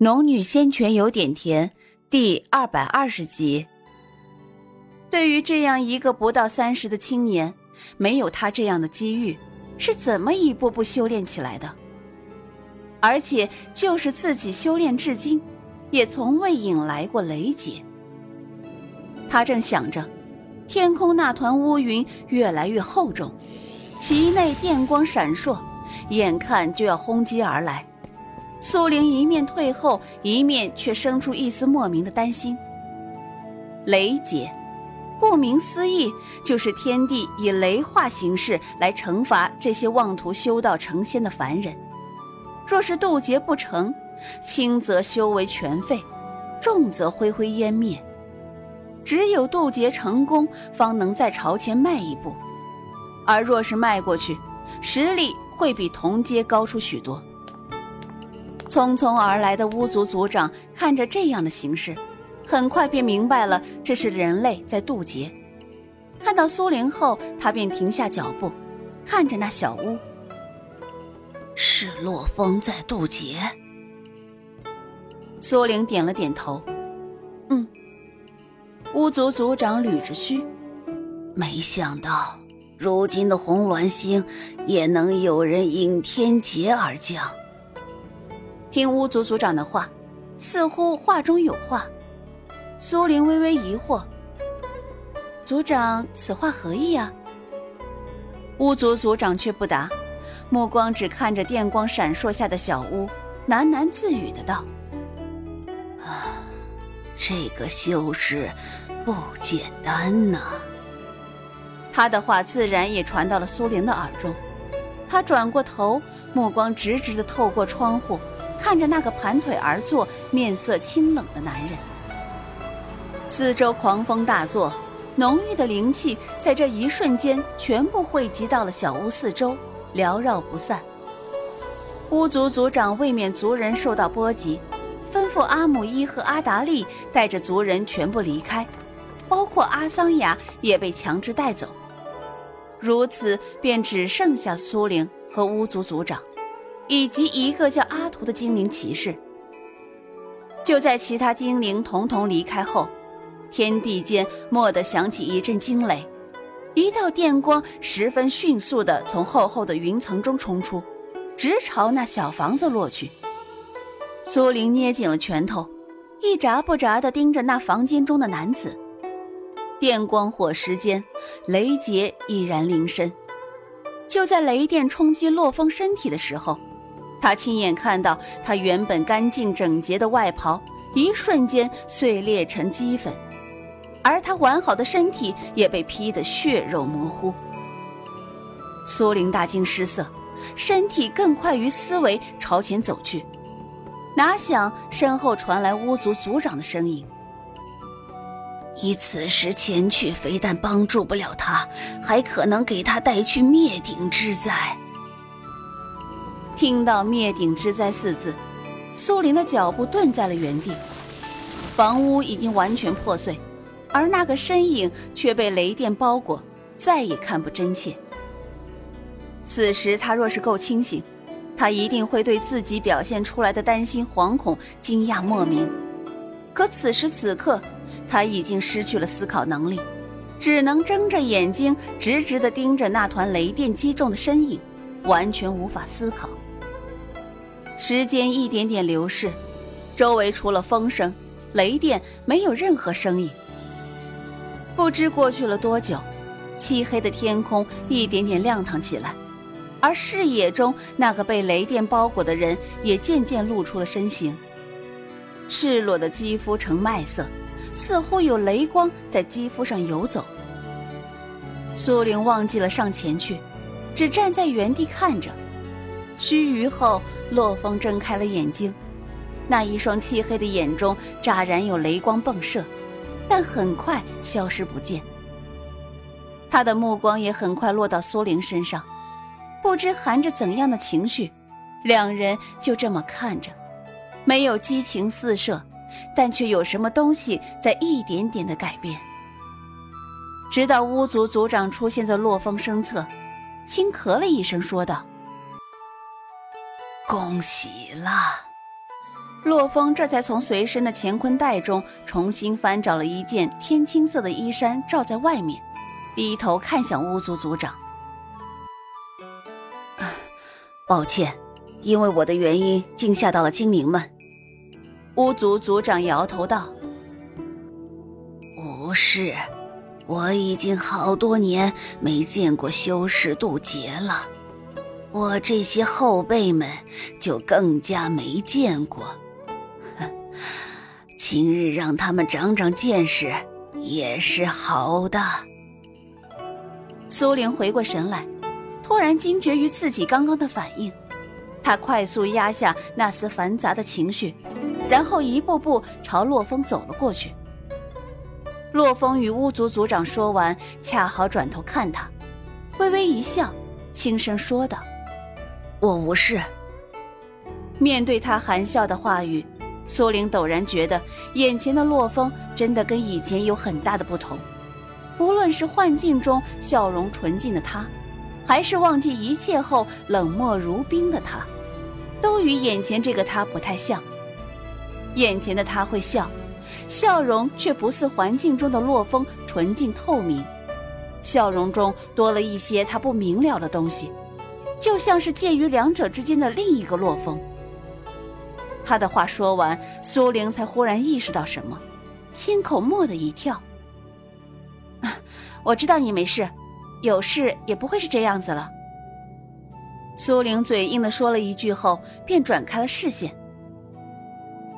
农女仙泉有点甜，第二百二十集。对于这样一个不到三十的青年，没有他这样的机遇，是怎么一步步修炼起来的？而且就是自己修炼至今，也从未引来过雷劫。他正想着，天空那团乌云越来越厚重，其内电光闪烁，眼看就要轰击而来。苏玲一面退后，一面却生出一丝莫名的担心。雷劫，顾名思义，就是天帝以雷化形式来惩罚这些妄图修道成仙的凡人。若是渡劫不成，轻则修为全废，重则灰灰烟灭。只有渡劫成功，方能在朝前迈一步。而若是迈过去，实力会比同阶高出许多。匆匆而来的巫族族长看着这样的形势，很快便明白了这是人类在渡劫。看到苏灵后，他便停下脚步，看着那小屋。是洛风在渡劫。苏灵点了点头，嗯。巫族族长捋着须，没想到如今的红鸾星也能有人引天劫而降。听巫族族长的话，似乎话中有话。苏玲微微疑惑：“族长此话何意啊？”巫族族长却不答，目光只看着电光闪烁下的小屋，喃喃自语的道：“啊，这个修士不简单呐。”他的话自然也传到了苏玲的耳中。他转过头，目光直直的透过窗户。看着那个盘腿而坐、面色清冷的男人，四周狂风大作，浓郁的灵气在这一瞬间全部汇集到了小屋四周，缭绕不散。巫族族长为免族人受到波及，吩咐阿姆伊和阿达利带着族人全部离开，包括阿桑雅也被强制带走。如此，便只剩下苏灵和巫族族长。以及一个叫阿图的精灵骑士。就在其他精灵统统离开后，天地间蓦地响起一阵惊雷，一道电光十分迅速地从厚厚的云层中冲出，直朝那小房子落去。苏玲捏紧了拳头，一眨不眨地盯着那房间中的男子。电光火石间，雷劫已然临身。就在雷电冲击洛风身体的时候。他亲眼看到他原本干净整洁的外袍，一瞬间碎裂成齑粉，而他完好的身体也被劈得血肉模糊。苏玲大惊失色，身体更快于思维朝前走去，哪想身后传来巫族族长的声音：“你此时前去，非但帮助不了他，还可能给他带去灭顶之灾。”听到“灭顶之灾”四字，苏林的脚步顿在了原地。房屋已经完全破碎，而那个身影却被雷电包裹，再也看不真切。此时他若是够清醒，他一定会对自己表现出来的担心、惶恐、惊讶莫名。可此时此刻，他已经失去了思考能力，只能睁着眼睛，直直地盯着那团雷电击中的身影，完全无法思考。时间一点点流逝，周围除了风声、雷电，没有任何声音。不知过去了多久，漆黑的天空一点点亮堂起来，而视野中那个被雷电包裹的人也渐渐露出了身形。赤裸的肌肤呈麦色，似乎有雷光在肌肤上游走。苏玲忘记了上前去，只站在原地看着。须臾后，洛风睁开了眼睛，那一双漆黑的眼中乍然有雷光迸射，但很快消失不见。他的目光也很快落到苏玲身上，不知含着怎样的情绪，两人就这么看着，没有激情四射，但却有什么东西在一点点的改变。直到巫族族长出现在洛风身侧，轻咳了一声，说道。恭喜了！洛风这才从随身的乾坤袋中重新翻找了一件天青色的衣衫，罩在外面，低头看向巫族族长。抱歉，因为我的原因惊吓到了精灵们。巫族族长摇头道：“不是，我已经好多年没见过修士渡劫了，我这些后辈们就更加没见过。”今日让他们长长见识也是好的。苏玲回过神来，突然惊觉于自己刚刚的反应，她快速压下那丝繁杂的情绪，然后一步步朝洛风走了过去。洛风与巫族族长说完，恰好转头看他，微微一笑，轻声说道：“我无事。”面对他含笑的话语。苏玲陡然觉得，眼前的洛风真的跟以前有很大的不同。无论是幻境中笑容纯净的他，还是忘记一切后冷漠如冰的他，都与眼前这个他不太像。眼前的他会笑，笑容却不似环境中的洛风纯净透明，笑容中多了一些他不明了的东西，就像是介于两者之间的另一个洛风。他的话说完，苏玲才忽然意识到什么，心口蓦的一跳。我知道你没事，有事也不会是这样子了。苏玲嘴硬的说了一句后，便转开了视线。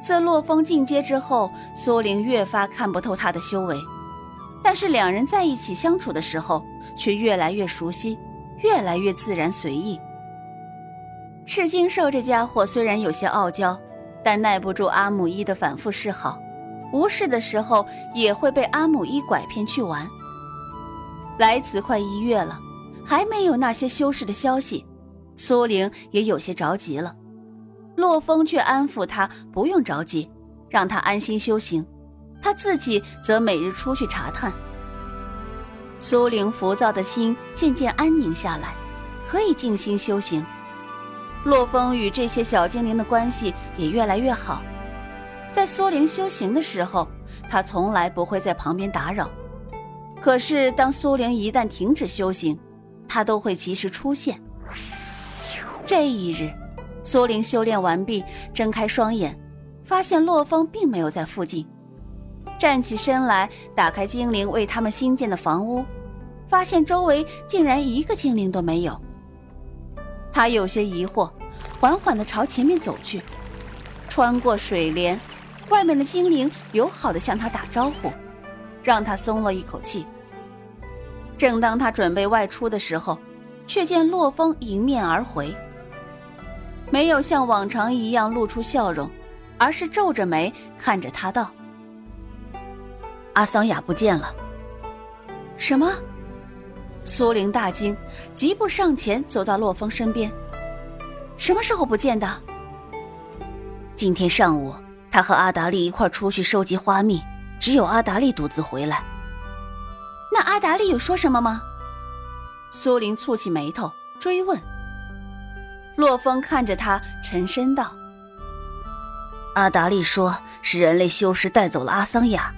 自洛风进阶之后，苏玲越发看不透他的修为，但是两人在一起相处的时候，却越来越熟悉，越来越自然随意。赤金兽这家伙虽然有些傲娇。但耐不住阿姆一的反复示好，无事的时候也会被阿姆一拐骗去玩。来此快一月了，还没有那些修士的消息，苏玲也有些着急了。洛风却安抚他不用着急，让他安心修行，他自己则每日出去查探。苏玲浮躁的心渐渐安宁下来，可以静心修行。洛风与这些小精灵的关系也越来越好，在苏灵修行的时候，他从来不会在旁边打扰。可是当苏灵一旦停止修行，他都会及时出现。这一日，苏灵修炼完毕，睁开双眼，发现洛风并没有在附近，站起身来，打开精灵为他们新建的房屋，发现周围竟然一个精灵都没有。他有些疑惑，缓缓地朝前面走去，穿过水帘，外面的精灵友好地向他打招呼，让他松了一口气。正当他准备外出的时候，却见洛风迎面而回，没有像往常一样露出笑容，而是皱着眉看着他道：“阿桑雅不见了。”什么？苏玲大惊，急步上前，走到洛风身边。什么时候不见的？今天上午，他和阿达利一块出去收集花蜜，只有阿达利独自回来。那阿达利有说什么吗？苏玲蹙起眉头追问。洛风看着他，沉声道：“阿达利说是人类修士带走了阿桑雅，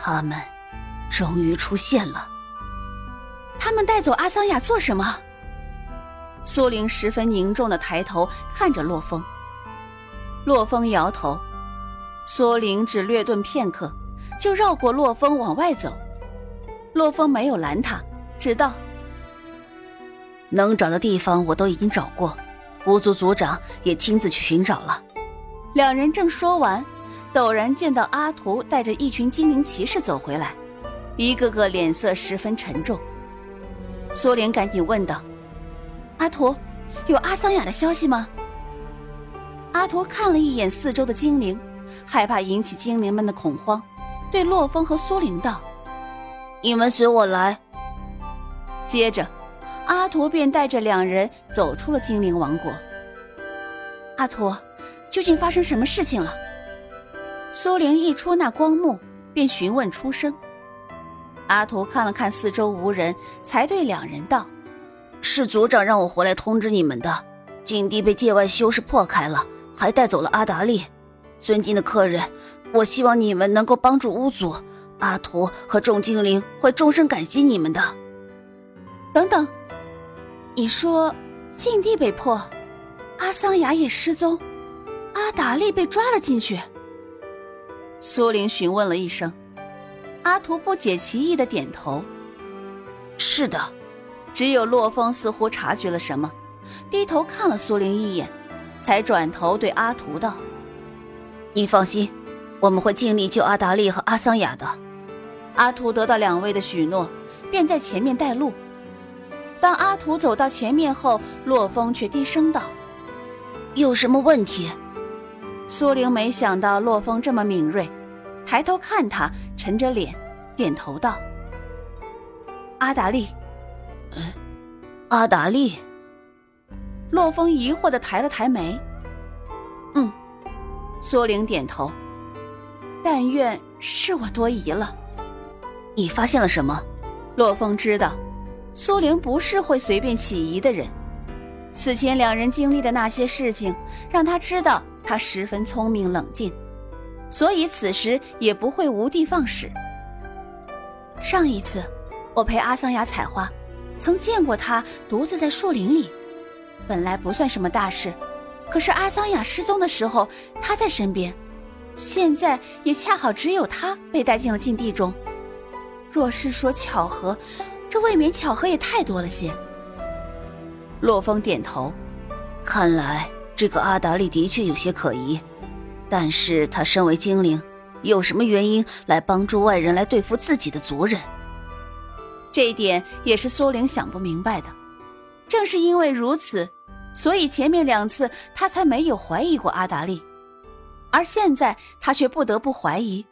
他们终于出现了。”他们带走阿桑雅做什么？苏玲十分凝重的抬头看着洛风。洛风摇头。苏玲只略顿片刻，就绕过洛风往外走。洛风没有拦他，只道：“能找的地方我都已经找过，巫族族长也亲自去寻找了。”两人正说完，陡然见到阿图带着一群精灵骑士走回来，一个个脸色十分沉重。苏莲赶紧问道：“阿图，有阿桑雅的消息吗？”阿图看了一眼四周的精灵，害怕引起精灵们的恐慌，对洛风和苏灵道：“你们随我来。”接着，阿图便带着两人走出了精灵王国。阿图，究竟发生什么事情了？苏玲一出那光幕，便询问出声。阿图看了看四周无人，才对两人道：“是族长让我回来通知你们的。禁地被界外修士破开了，还带走了阿达利。尊敬的客人，我希望你们能够帮助巫族，阿图和众精灵会终生感激你们的。等等，你说禁地被破，阿桑雅也失踪，阿达利被抓了进去。苏玲询问了一声，阿图不解其意的点头：“是的。”只有洛风似乎察觉了什么，低头看了苏玲一眼，才转头对阿图道。你放心，我们会尽力救阿达利和阿桑雅的。阿图得到两位的许诺，便在前面带路。当阿图走到前面后，洛风却低声道：“有什么问题？”苏玲没想到洛风这么敏锐，抬头看他，沉着脸，点头道：“阿达利。”“嗯，阿达利。”洛风疑惑的抬了抬眉。“嗯。”苏玲点头，但愿是我多疑了。你发现了什么？洛风知道，苏玲不是会随便起疑的人。此前两人经历的那些事情，让他知道他十分聪明冷静，所以此时也不会无的放矢。上一次，我陪阿桑雅采花，曾见过他独自在树林里，本来不算什么大事。可是阿桑雅失踪的时候，他在身边，现在也恰好只有他被带进了禁地中。若是说巧合，这未免巧合也太多了些。洛风点头，看来这个阿达利的确有些可疑。但是他身为精灵，有什么原因来帮助外人来对付自己的族人？这一点也是苏玲想不明白的。正是因为如此。所以前面两次他才没有怀疑过阿达利，而现在他却不得不怀疑